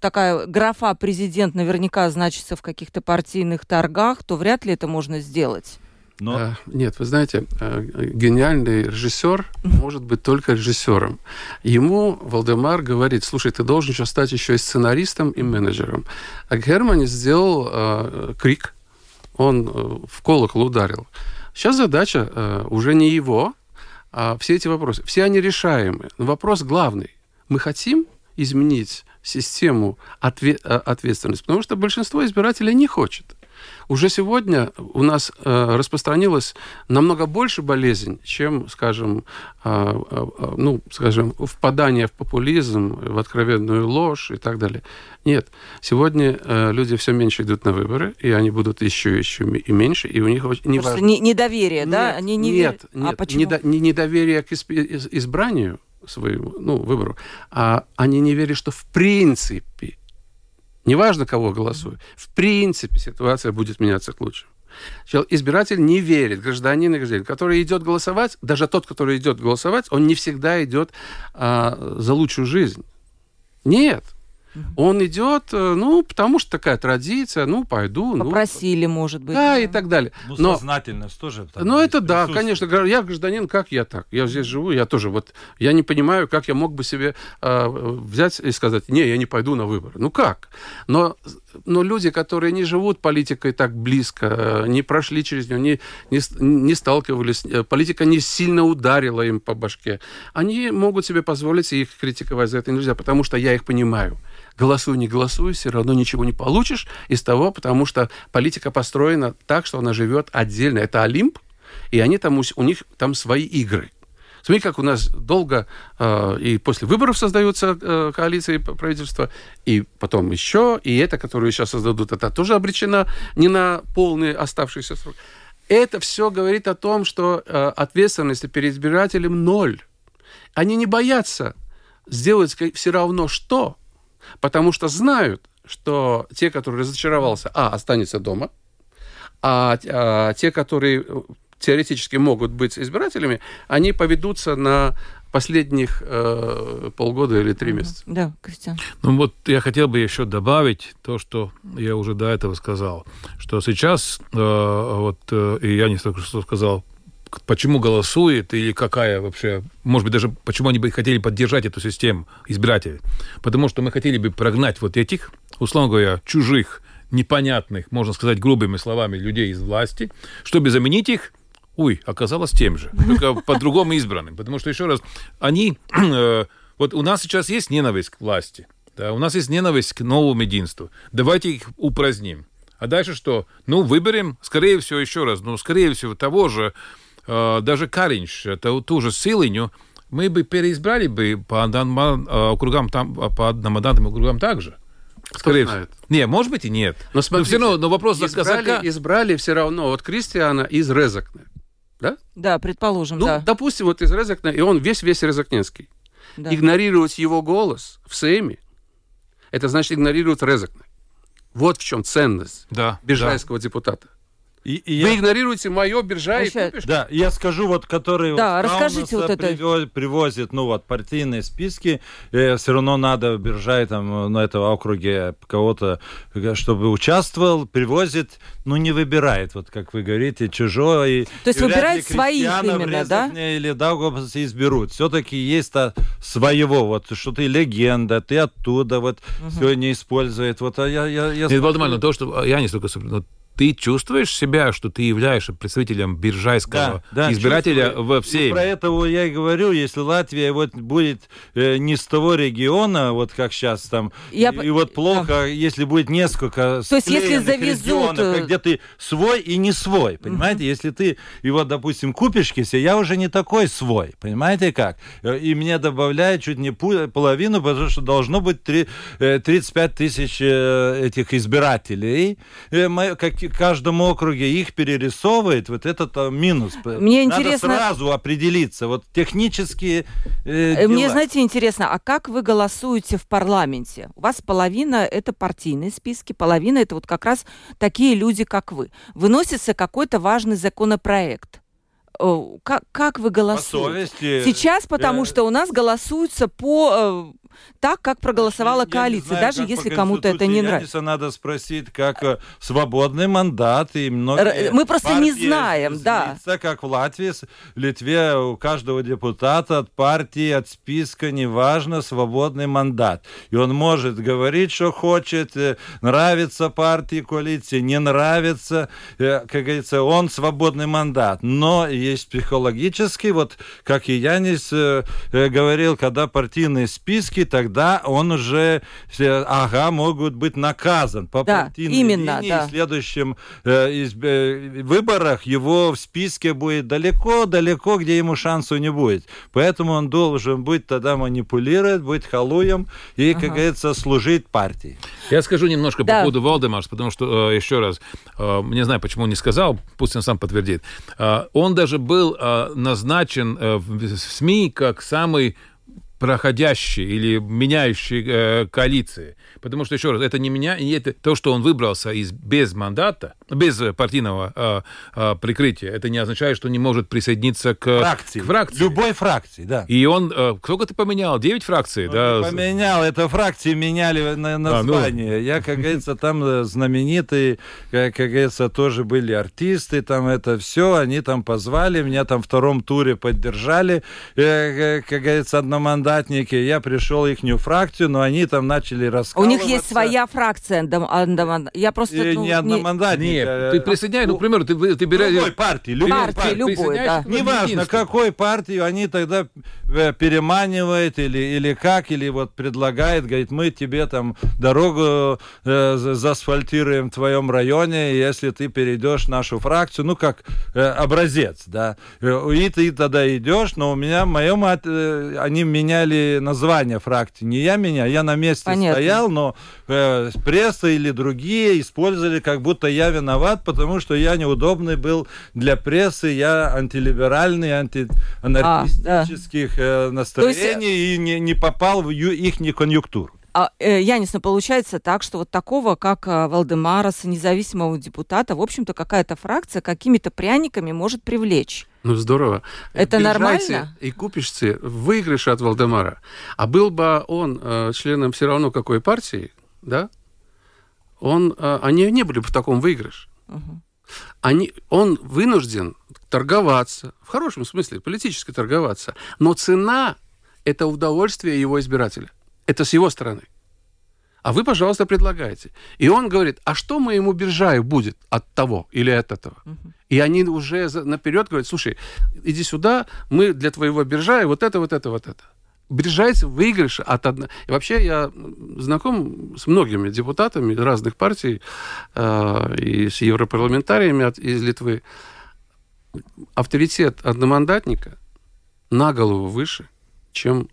Speaker 1: такая графа президент наверняка значится в каких-то партийных торгах, то вряд ли это можно сделать.
Speaker 2: Но... А, нет, вы знаете, а, гениальный режиссер может быть только режиссером. Ему Валдемар говорит, слушай, ты должен еще стать еще и сценаристом и менеджером. А Германи сделал э, крик, он э, в колокол ударил. Сейчас задача э, уже не его, а все эти вопросы. Все они решаемы. Но вопрос главный. Мы хотим изменить систему отве- ответственности, потому что большинство избирателей не хочет. Уже сегодня у нас э, распространилась намного больше болезнь, чем, скажем, э, э, ну, скажем, впадание в популизм, в откровенную ложь и так далее. Нет, сегодня э, люди все меньше идут на выборы, и они будут еще еще и меньше, и у них
Speaker 1: не Просто важно... недоверие, нет, да?
Speaker 2: Они не нет, вер... нет, а почему? Недо... не недоверие к избранию своему, ну, выбору, а они не верят, что в принципе Неважно, кого голосую. В принципе, ситуация будет меняться к лучшему. Избиратель не верит, гражданин и гражданин, который идет голосовать, даже тот, который идет голосовать, он не всегда идет а, за лучшую жизнь. Нет. Он идет, э, ну, потому что такая традиция, ну, пойду.
Speaker 1: Ну. Попросили, ну, может быть.
Speaker 2: Да, да, и так далее.
Speaker 4: Ну, Но, сознательность тоже.
Speaker 2: Ну, это да, конечно. Я гражданин, как я так? Я здесь живу, я тоже вот, я не понимаю, как я мог бы себе э, взять и сказать, не, я не пойду на выборы. Ну, как? Но, но люди, которые не живут политикой так близко, э, не прошли через нее, не, не, не сталкивались, э, политика не сильно ударила им по башке, они могут себе позволить их критиковать за это нельзя, потому что я их понимаю голосуй, не голосуй, все равно ничего не получишь из того, потому что политика построена так, что она живет отдельно. Это Олимп, и они там, у них там свои игры. Смотри, как у нас долго э, и после выборов создаются э, коалиции правительства, и потом еще, и это, которую сейчас создадут, это тоже обречено не на полный оставшийся срок. Это все говорит о том, что э, ответственности перед избирателем ноль. Они не боятся сделать все равно что, потому что знают, что те, которые разочаровался, а, останется дома, а, а те, которые э, теоретически могут быть избирателями, они поведутся на последних э, полгода или три месяца.
Speaker 1: Да, Кристиан.
Speaker 3: Ну вот я хотел бы еще добавить то, что я уже до этого сказал, что сейчас, э, вот э, и я не столько что сказал, почему голосует или какая вообще, может быть, даже почему они бы хотели поддержать эту систему избирателей. Потому что мы хотели бы прогнать вот этих, условно говоря, чужих, непонятных, можно сказать грубыми словами, людей из власти, чтобы заменить их Ой, оказалось тем же, только по-другому избранным. Потому что, еще раз, они... Э, вот у нас сейчас есть ненависть к власти, да, у нас есть ненависть к новому единству. Давайте их упраздним. А дальше что? Ну, выберем, скорее всего, еще раз, ну, скорее всего, того же даже Каринч, это ту же Силыню, мы бы переизбрали бы по одним э, округам, там, по одномандатным округам также.
Speaker 2: Скорее всего.
Speaker 3: Не, может быть и нет.
Speaker 2: Но, смотрите, но все равно, но вопрос избрали, за избрали все равно вот Кристиана из Резакна. Да?
Speaker 1: Да, предположим,
Speaker 2: ну,
Speaker 1: да.
Speaker 2: допустим, вот из Резакна, и он весь-весь Резакненский. Да. Игнорировать его голос в Сейме, это значит игнорировать Резакна. Вот в чем ценность
Speaker 3: да,
Speaker 2: бежайского да. депутата. И, и Вы я... игнорируете мое биржа
Speaker 4: и купишь? Да, я скажу, вот который
Speaker 1: да, вот расскажите вот это.
Speaker 4: Привозит, привозит, ну вот, партийные списки, э, все равно надо биржа там на этом округе кого-то, чтобы участвовал, привозит, ну не выбирает, вот как вы говорите, чужой.
Speaker 1: То есть выбирает своих именно, да?
Speaker 4: Или Даугавпилсе изберут. Все-таки есть -то своего, вот, что ты легенда, ты оттуда, вот, угу. все не использует. Вот, а я, я, я
Speaker 3: Нет, но то, что я не столько ты чувствуешь себя, что ты являешься представителем биржайского да, да, избирателя чувствую. во всей...
Speaker 4: про это я и говорю, если Латвия вот будет э, не с того региона, вот как сейчас там, я... и, и вот плохо, да. если будет несколько
Speaker 1: То есть если завезут... регионов,
Speaker 4: э, где ты свой и не свой, понимаете? Угу. Если ты его, допустим, купишь кисе, я уже не такой свой, понимаете как? Э, и мне добавляют чуть не половину, потому что должно быть 3, 35 э, тысяч этих избирателей, как каждом округе их перерисовывает, вот этот минус.
Speaker 1: Мне Надо интересно...
Speaker 4: сразу определиться. Вот технические
Speaker 1: э, э, Мне, знаете, интересно, а как вы голосуете в парламенте? У вас половина это партийные списки, половина это вот как раз такие люди, как вы. Выносится какой-то важный законопроект. Как, как вы голосуете? По совести. Сейчас, потому э... что у нас голосуются по э, так, как проголосовала я коалиция, знаю, даже если кому-то это не нравится.
Speaker 4: Надо спросить, как э, свободный мандат и
Speaker 1: многие Мы просто не знаем, да.
Speaker 4: Как в Латвии, в Литве у каждого депутата от партии, от списка, неважно, свободный мандат. И он может говорить, что хочет, э, нравится партии, коалиции, не нравится, э, как говорится, он свободный мандат. Но есть психологический, вот как и Янис говорил, когда партийные списки тогда он уже, ага, могут быть наказан по
Speaker 1: да, партийной именно, линии. Да.
Speaker 4: В следующем э, из, э, выборах его в списке будет далеко-далеко, где ему шансу не будет. Поэтому он должен быть тогда манипулировать, быть халуем и, ага. как говорится, служить партии.
Speaker 3: Я скажу немножко да. по поводу Валдемарс, потому что, э, еще раз, э, не знаю, почему он не сказал, пусть он сам подтвердит. Э, он даже был э, назначен э, в СМИ как самый проходящие или меняющие э, коалиции. Потому что, еще раз, это не меня, и это то, что он выбрался из, без мандата, без партийного э, э, прикрытия, это не означает, что не может присоединиться к
Speaker 4: фракции.
Speaker 3: К фракции.
Speaker 4: Любой фракции, да.
Speaker 3: И он, э, сколько ты поменял? Девять фракций,
Speaker 4: ну,
Speaker 3: да?
Speaker 4: Поменял, это фракции меняли на название. А, ну... Я, как говорится, там э, знаменитые, как, как говорится, тоже были артисты, там это все, они там позвали, меня там в втором туре поддержали, э, э как говорится, одномандатные мандатники, я пришел в их фракцию, но они там начали рассказывать.
Speaker 1: У них есть своя фракция. Я просто...
Speaker 4: Ну, не одномандатник. Нет,
Speaker 3: а, ты присоединяй, ну, к примеру, ты, ты берешь...
Speaker 4: Любой партии. Любой
Speaker 1: партии, партии. любой, да.
Speaker 4: Неважно, какой партии они тогда э, переманивают или, или как, или вот предлагает, говорит, мы тебе там дорогу э, заасфальтируем в твоем районе, если ты перейдешь нашу фракцию, ну, как э, образец, да. Э, и ты тогда идешь, но у меня, в моем, э, они меняют меняли название фракции. Не я меня, я на месте Понятно. стоял, но э, пресса или другие использовали, как будто я виноват, потому что я неудобный был для прессы, я антилиберальный, антианархистических а, да. Э, настроений есть... и не, не попал в их конъюнктуру.
Speaker 1: А, э, Янис, ну получается так, что вот такого, как э, Валдемараса, независимого депутата, в общем-то, какая-то фракция какими-то пряниками может привлечь.
Speaker 2: Ну, здорово.
Speaker 1: Это нормально?
Speaker 2: И купишься выигрыш от Валдемара. А был бы он э, членом все равно какой партии, да, он, э, они не были бы в таком выигрыше. Угу. Они, он вынужден торговаться, в хорошем смысле, политически торговаться, но цена – это удовольствие его избирателя. Это с его стороны. А вы, пожалуйста, предлагаете. И он говорит, а что моему биржаю будет от того или от этого? Угу. И они уже наперед говорят, слушай, иди сюда, мы для твоего биржая вот это, вот это, вот это. Биржайцы выигрыш от одного. И вообще я знаком с многими депутатами разных партий э, и с европарламентариями от, из Литвы. Авторитет одномандатника на голову выше, чем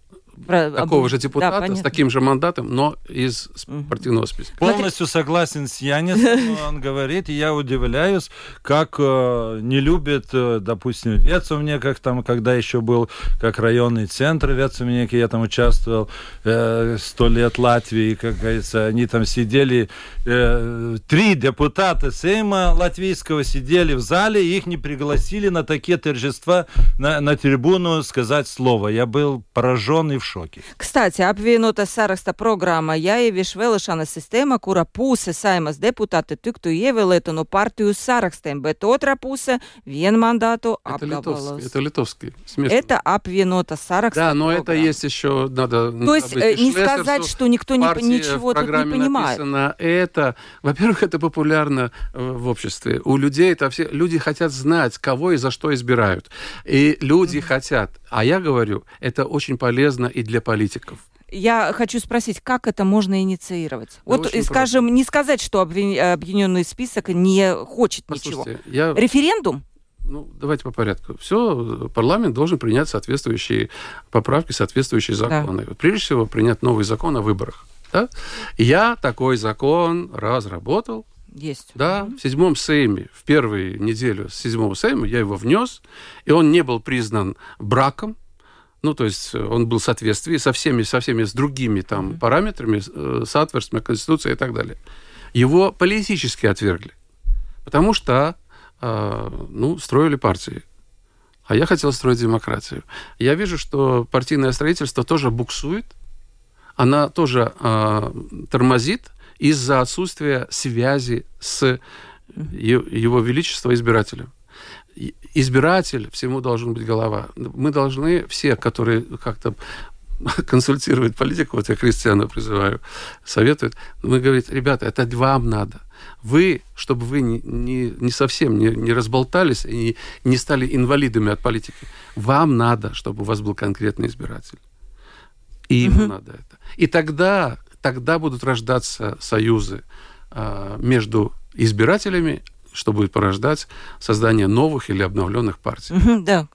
Speaker 2: Про... такого же депутата да, с таким же мандатом, но из партийного списка.
Speaker 4: Полностью согласен с Янисом, он говорит, и я удивляюсь, как э, не любит, э, допустим, мне как там, когда еще был как районный центр Вецумнеки, я там участвовал э, сто э, лет Латвии, как говорится, они там сидели, э, три депутата Сейма латвийского сидели в зале, их не пригласили на такие торжества на, на трибуну сказать слово. Я был поражен и в šoki.
Speaker 1: Kstати, apvienotā saraksta programmā jāievieš vēlēšana sistēma, kura puse saimas deputāti tiktu ievēlēta no partiju sarakstiem, bet otra puse vienmандату
Speaker 2: apgabalos. Это литовский.
Speaker 1: Смешно. Это apvienotā saraksta
Speaker 2: Да, но программа. это есть еще, надо...
Speaker 1: То есть э, не сказать, что никто не, ничего тут не понимает.
Speaker 2: Написано, это, во-первых, это популярно э, в обществе. У людей это все, люди хотят знать, кого и за что избирают. И люди mm-hmm. хотят. А я говорю, это очень полезно и для политиков.
Speaker 1: Я хочу спросить, как это можно инициировать? Да вот, скажем, просто. не сказать, что объединенный список не хочет Послушайте, ничего. Я... Референдум?
Speaker 2: Ну, давайте по порядку. Все, парламент должен принять соответствующие поправки, соответствующие законы. Да. Прежде всего, принять новый закон о выборах. Да? Я такой закон разработал.
Speaker 1: Есть.
Speaker 2: Да, mm-hmm. в седьмом Сейме, в первую неделю седьмого Сейма я его внес, и он не был признан браком, ну, то есть э, он был в соответствии со всеми, со всеми с другими там mm-hmm. параметрами, э, соответственно, Конституции и так далее. Его политически отвергли, потому что, э, ну, строили партии. А я хотел строить демократию. Я вижу, что партийное строительство тоже буксует, она тоже э, тормозит из-за отсутствия связи с его величество избирателем избиратель, всему должен быть голова. Мы должны все, которые как-то консультируют политику, вот я Кристиана призываю, советуют, мы говорим, ребята, это вам надо. Вы, чтобы вы не, не, не совсем не, не разболтались и не стали инвалидами от политики, вам надо, чтобы у вас был конкретный избиратель. И ему надо это. И тогда, тогда будут рождаться союзы э, между избирателями, что будет порождать создание новых или обновленных партий.
Speaker 1: Да,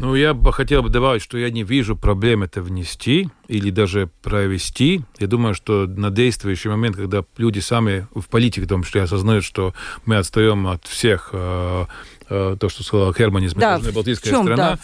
Speaker 3: Ну, я бы хотел бы добавить, что я не вижу проблем это внести или даже провести. Я думаю, что на действующий момент, когда люди сами в политике, в том числе, осознают, что мы отстаем от всех, э, э, то, что сказал Херманис, мы да, Балтийская чем, страна, да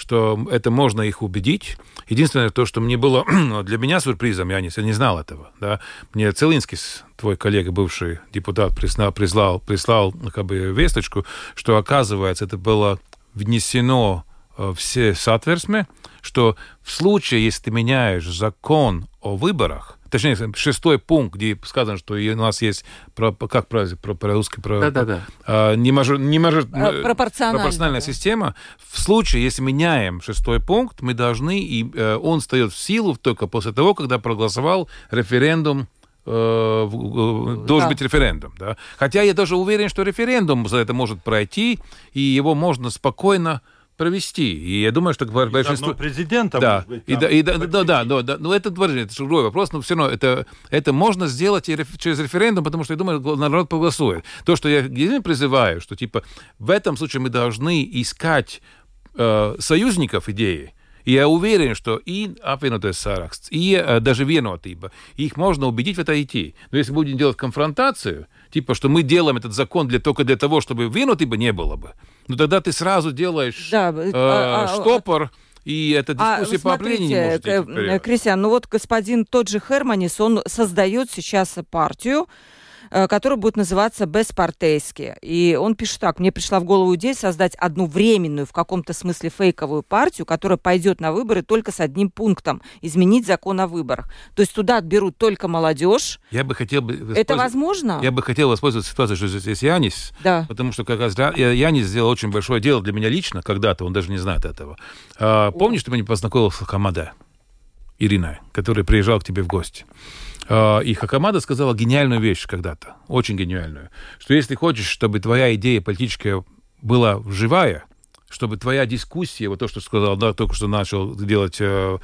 Speaker 3: что это можно их убедить. Единственное, то, что мне было для меня сюрпризом, я не, я не знал этого. Да? Мне Целинский, твой коллега, бывший депутат, прислал, прислал, прислал как бы, весточку, что, оказывается, это было внесено э, все соответственно, что в случае, если ты меняешь закон о выборах, точнее, шестой пункт, где сказано, что у нас есть, про, как правильно, про, про русский, про,
Speaker 2: да, да, да.
Speaker 3: А, не мажор, не мажор,
Speaker 1: а, пропорциональная,
Speaker 3: пропорциональная да. система. В случае, если меняем шестой пункт, мы должны, и э, он встает в силу только после того, когда проголосовал референдум э, должен да. быть референдум. Да? Хотя я тоже уверен, что референдум за это может пройти, и его можно спокойно провести. И я думаю, что большинство...
Speaker 4: президента
Speaker 3: да. Быть, и, да, и, да, да, да, да, да, но это, это другой вопрос, но все равно это, это можно сделать и реф, через референдум, потому что, я думаю, народ проголосует. То, что я призываю, что, типа, в этом случае мы должны искать э, союзников идеи, я уверен, что и apvienotais saraksts, и э, даже vienotība, их можно убедить в это идти. Но если будем делать конфронтацию, типа, что мы делаем этот закон для, только для того, чтобы vienotība не было бы, ну тогда ты сразу делаешь да, э, а, а, штопор, и эта а, дискуссия а, по смотрите, не может идти
Speaker 1: Кристиан, ну вот господин тот же Херманис, он создает сейчас партию, Э, который будет называться «Беспартейски». И он пишет так. «Мне пришла в голову идея создать одну временную, в каком-то смысле фейковую партию, которая пойдет на выборы только с одним пунктом – изменить закон о выборах». То есть туда отберут только молодежь.
Speaker 3: Я бы хотел бы...
Speaker 1: Это возможно?
Speaker 3: Я бы хотел воспользоваться ситуацией, что здесь Янис.
Speaker 1: Да.
Speaker 3: Потому что как раз Янис сделал очень большое дело для меня лично когда-то, он даже не знает этого. А, помнишь, ты меня познакомился с Хамаде? Ирина, который приезжал к тебе в гости. А, и Хакамада сказала гениальную вещь когда-то, очень гениальную, что если хочешь, чтобы твоя идея политическая была живая, чтобы твоя дискуссия, вот то, что сказал, да, только что начал делать э,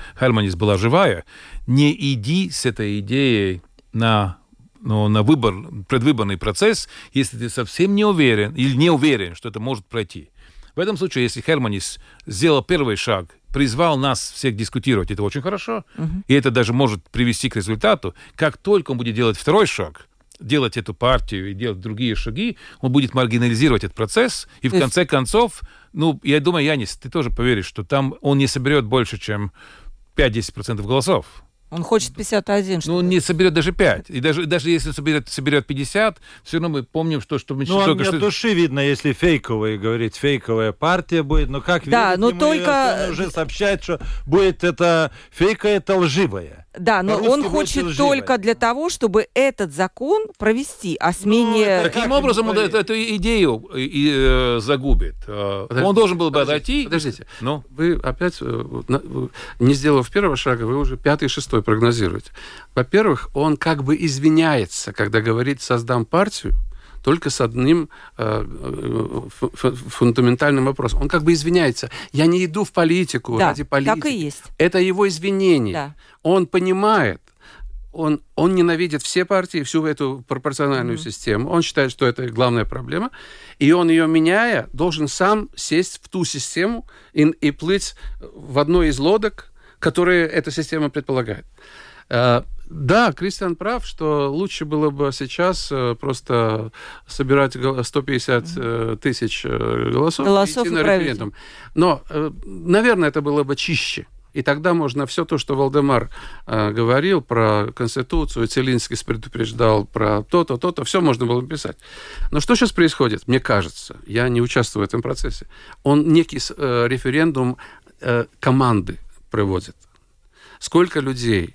Speaker 3: была живая, не иди с этой идеей на ну, на выбор, предвыборный процесс, если ты совсем не уверен или не уверен, что это может пройти. В этом случае, если Херманис сделал первый шаг, призвал нас всех дискутировать, это очень хорошо, угу. и это даже может привести к результату. Как только он будет делать второй шаг, делать эту партию и делать другие шаги, он будет маргинализировать этот процесс, и в есть... конце концов, ну, я думаю, Янис, ты тоже поверишь, что там он не соберет больше, чем 5-10% голосов.
Speaker 1: Он хочет 51.
Speaker 3: Ну, он не соберет даже 5. И даже, даже если соберет, соберет 50, все равно мы помним, что, что мы
Speaker 4: Ну, только
Speaker 3: что...
Speaker 4: души видно, если фейковая, говорить, фейковая партия будет. Но как
Speaker 1: да, но только...
Speaker 4: Он уже сообщает, что будет это фейка, это лживая.
Speaker 1: Да, но он хочет только для того, чтобы этот закон провести о смене...
Speaker 3: Ну, таким образом он эту, эту идею и, э, загубит. Э, Подождите, он должен был бы отойти.
Speaker 2: Подождите, ну? вы опять, э, не сделав первого шага, вы уже пятый, шестой прогнозируете. Во-первых, он как бы извиняется, когда говорит «создам партию», только с одним э, фундаментальным вопросом. Он как бы извиняется. Я не иду в политику
Speaker 1: да,
Speaker 2: ради политики.
Speaker 1: Так и есть.
Speaker 2: Это его извинение.
Speaker 1: Да.
Speaker 2: Он понимает, он, он ненавидит все партии, всю эту пропорциональную mm-hmm. систему. Он считает, что это главная проблема. И он ее меняя, должен сам сесть в ту систему и, и плыть в одной из лодок, которые эта система предполагает. Э, да, Кристиан прав, что лучше было бы сейчас э, просто собирать 150 э, тысяч голосов,
Speaker 1: голосов
Speaker 2: и идти на референдум. Но, наверное, это было бы чище. И тогда можно все то, что Валдемар э, говорил про Конституцию, Целинский предупреждал про то-то, то-то, все можно было писать. Но что сейчас происходит? Мне кажется, я не участвую в этом процессе. Он некий э, референдум э, команды проводит. Сколько людей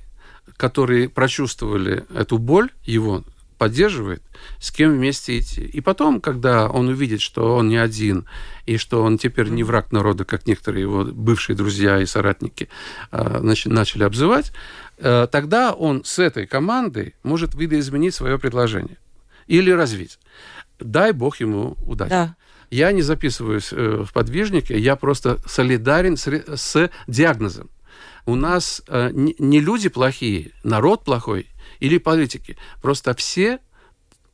Speaker 2: которые прочувствовали эту боль, его поддерживает, с кем вместе идти. И потом, когда он увидит, что он не один, и что он теперь не враг народа, как некоторые его бывшие друзья и соратники значит, начали обзывать, э, тогда он с этой командой может видоизменить свое предложение или развить. Дай бог ему удачи. Да. Я не записываюсь э, в подвижнике, я просто солидарен с, с диагнозом у нас э, не люди плохие, народ плохой или политики. Просто все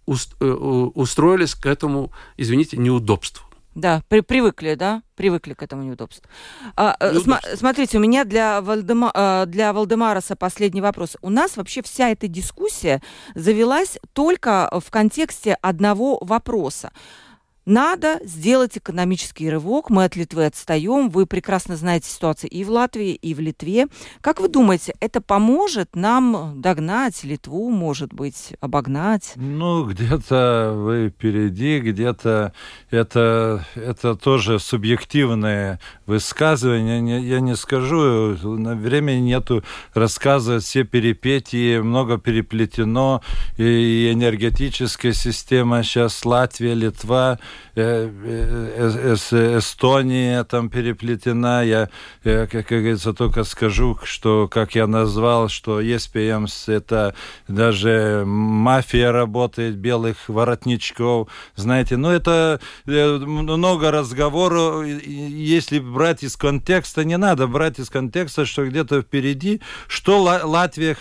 Speaker 2: э, устроились к этому, извините, неудобству.
Speaker 1: Да, при, привыкли, да, привыкли к этому неудобству. А, см, смотрите, у меня для, Вальдема, для Валдемараса последний вопрос. У нас вообще вся эта дискуссия завелась только в контексте одного вопроса. Надо сделать экономический рывок. Мы от Литвы отстаем. Вы прекрасно знаете ситуацию и в Латвии, и в Литве. Как вы думаете, это поможет нам догнать Литву, может быть, обогнать?
Speaker 4: Ну, где-то вы впереди, где-то это, это тоже субъективное высказывание. Я не скажу, времени нету рассказывать все перипетии, много переплетено, и энергетическая система сейчас Латвия, Литва, Эстония там переплетена. Я, как говорится, только скажу, что, как я назвал, что ЕСПМС это даже мафия работает, белых воротничков. Знаете, ну это много разговоров. Если брать из контекста, не надо брать из контекста, что где-то впереди, что Латвия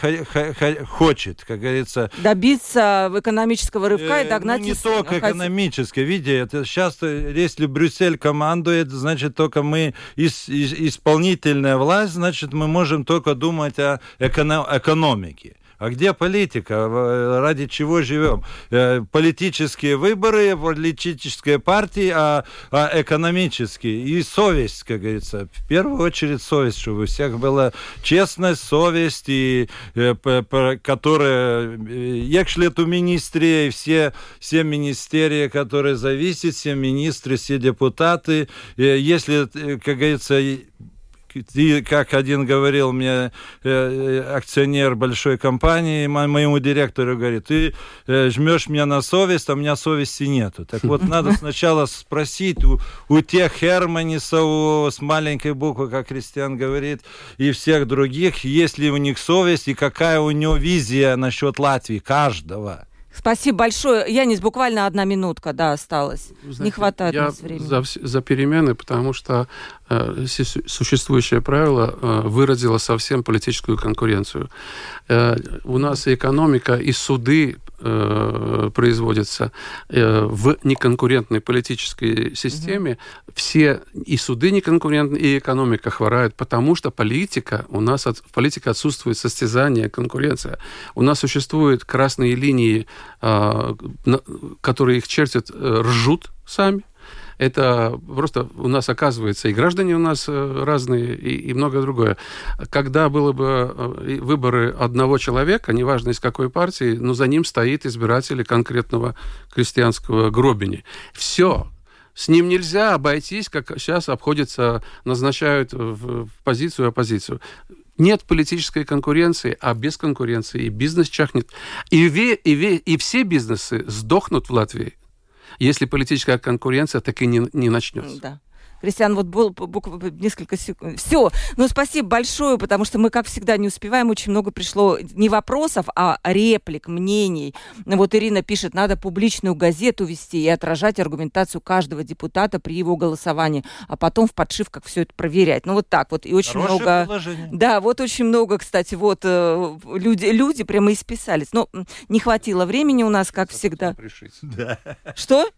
Speaker 4: хочет, как говорится.
Speaker 1: Добиться экономического рывка и догнать...
Speaker 4: Ну, не только экономическое. Видите, это сейчас, если Брюссель командует, значит, только мы, из, исполнительная власть, значит, мы можем только думать о эконом, экономике. А где политика? Ради чего живем? Э, политические выборы, политические партии, а, а экономические. И совесть, как говорится. В первую очередь совесть, чтобы у всех была честность, совесть, и, э, которая... Якшли эту министрии, все, все министерии, которые зависят, все министры, все депутаты. Э, если, как говорится, и, как один говорил мне э, э, акционер большой компании, моему директору говорит, ты э, жмешь меня на совесть, а у меня совести нету. Так вот, надо сначала спросить у, у тех Херманисов с маленькой буквы, как Кристиан говорит, и всех других, есть ли у них совесть и какая у него визия насчет Латвии, каждого.
Speaker 1: Спасибо большое. Янис, буквально одна минутка, да, осталось. Знаете, Не хватает
Speaker 2: я
Speaker 1: нас времени.
Speaker 2: За, за перемены, потому что э, существующее правило э, выродило совсем политическую конкуренцию. Э, у нас и экономика, и суды э, производится э, в неконкурентной политической системе, угу. все и суды неконкурентные, и экономика хворают, потому что политика, у нас от, политика отсутствует состязание, конкуренция. У нас существуют красные линии, э, которые их чертят, э, ржут сами, это просто у нас оказывается и граждане у нас э, разные, и, и многое другое. Когда было бы э, выборы одного человека, неважно из какой партии, но за ним стоит избиратель конкретного крестьянского гробини. Все, с ним нельзя обойтись, как сейчас обходится, назначают в позицию оппозицию. Нет политической конкуренции, а без конкуренции и бизнес чахнет. И, ве, и, ве, и все бизнесы сдохнут в Латвии если политическая конкуренция так и не, не начнется.
Speaker 1: Да. Кристиан, вот был буквально несколько секунд. Все. Ну, спасибо большое, потому что мы, как всегда, не успеваем. Очень много пришло не вопросов, а реплик, мнений. Вот Ирина пишет, надо публичную газету вести и отражать аргументацию каждого депутата при его голосовании, а потом в подшивках все это проверять. Ну, вот так вот. И очень Хорошее много... Предложение. Да, вот очень много, кстати, вот э, люди, люди прямо исписались. Но не хватило времени у нас, как всегда.
Speaker 2: Пришить. Да.
Speaker 1: Что?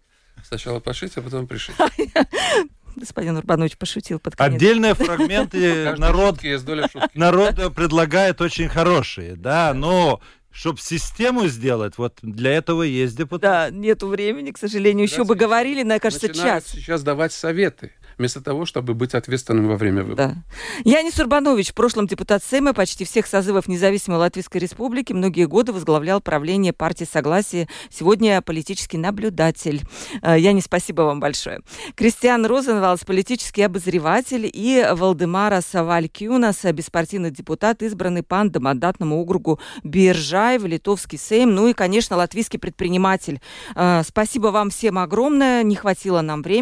Speaker 2: Сначала пошить, а потом пришить.
Speaker 1: господин Урбанович пошутил под конец.
Speaker 4: Отдельные фрагменты народ, народ предлагает очень хорошие, да, но чтобы систему сделать, вот для этого есть депутат.
Speaker 1: Да, нету времени, к сожалению. Еще бы говорили, на, кажется, час.
Speaker 2: сейчас давать советы вместо того, чтобы быть ответственным во время выборов.
Speaker 1: Да. Янис Урбанович, в прошлом депутат Сейма почти всех созывов независимой Латвийской Республики, многие годы возглавлял правление партии Согласия. Сегодня политический наблюдатель. Э, Янис, спасибо вам большое. Кристиан Розенвалдс, политический обозреватель, и Валдемара Савалькюнас, беспартийный депутат, избранный по мандатному округу Биржай в Литовский Сейм, ну и, конечно, латвийский предприниматель. Э, спасибо вам всем огромное. Не хватило нам времени.